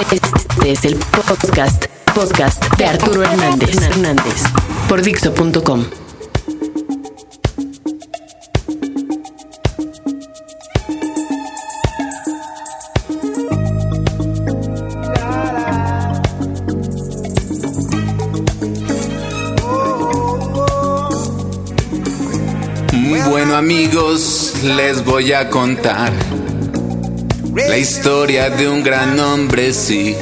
Este es el podcast, podcast de Arturo Hernández, Hernández. Por Dixo.com. Bueno amigos, les voy a contar la historia de un gran hombre, sí.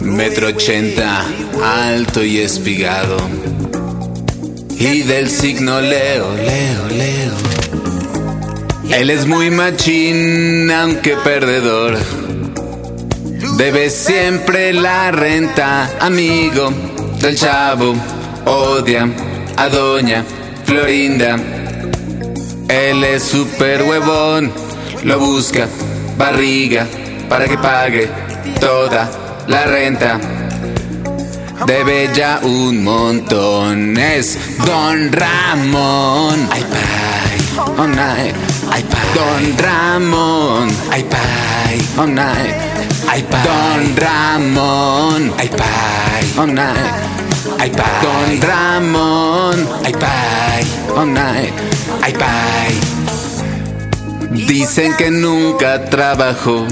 Metro ochenta, alto y espigado. Y del signo Leo, Leo, Leo. Él es muy machín, aunque perdedor. Debe siempre la renta, amigo del chavo. Odia a doña Florinda. Él es super huevón, lo busca barriga para que pague toda la renta. Debe ya un montón, es Don Ramón. Ay, pay, oh, night. Ay, pay. Don Ramón. Ay, pay, oh, night. Ay, pay. Don Ramón. Ay, pay, oh, night. Ay, pay. Don Ramón. Ay, pay, oh, night. Ay, pay. Dicen que nunca trabajó,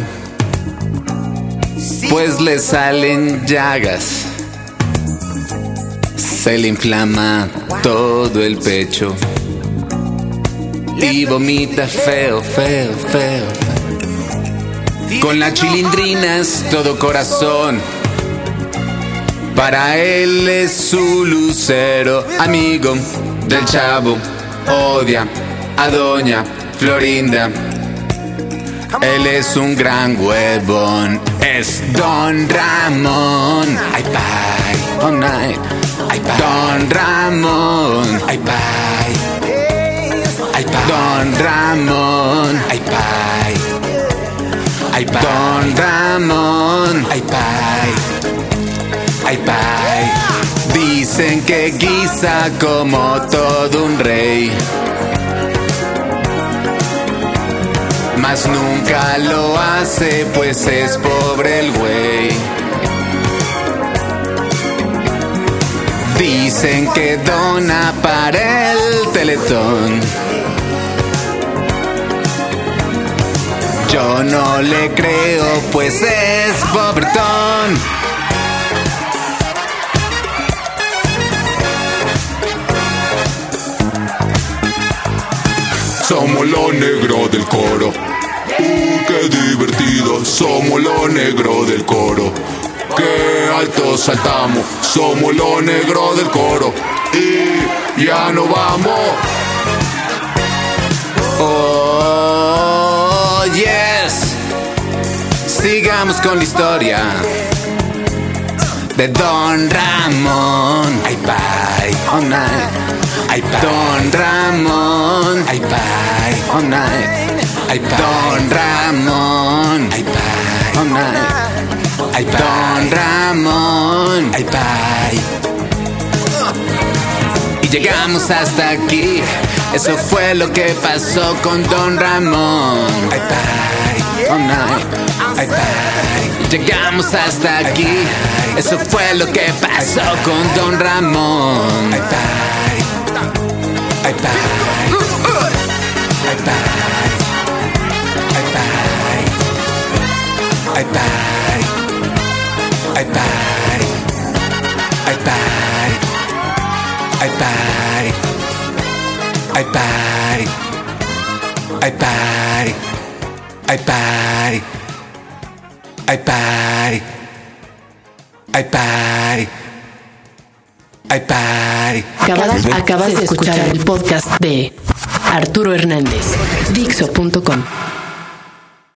pues le salen llagas. Se le inflama todo el pecho y vomita feo, feo, feo. Con las chilindrinas todo corazón. Para él es su lucero, amigo del chavo. Odia a doña Florinda. Él es un gran huevón, es Don Ramón. Ay, pay, oh, night. Ay, pay. Don Ramón. Ay, pay. Ay, pay. Don Ramón. Ay, pay. Ay, pay. Don Ramón. Ay, pay. Ay, pay. Dicen que guisa como todo un Nunca lo hace, pues es pobre el güey. Dicen que dona para el teletón. Yo no le creo, pues es pobretón. Negro del coro. Uh, qué divertido. Somos lo negro del coro. Qué alto saltamos. Somos lo negro del coro. Y ya no vamos. Oh, yes. Sigamos con la historia de Don Ramón. Ay, bye, oh night. Ay. Don Ramón. Ay, bye, oh night. Ay, bye. Don Ramón. Ay, bye, oh night. Ay, bye. Don Ramón. Ay, bye. Y llegamos hasta aquí. Eso fue lo que pasó con Don Ramón. Ay, bye, oh night. Ay, bye. Llegamos hasta aquí. Eso fue lo que pasó con Don Ramón. Ay, bye. Ay, bye. I party. I party. I party. I party. I party. I party. Acabas, acabas de escuchar el podcast de Arturo Hernández, Dixo.com.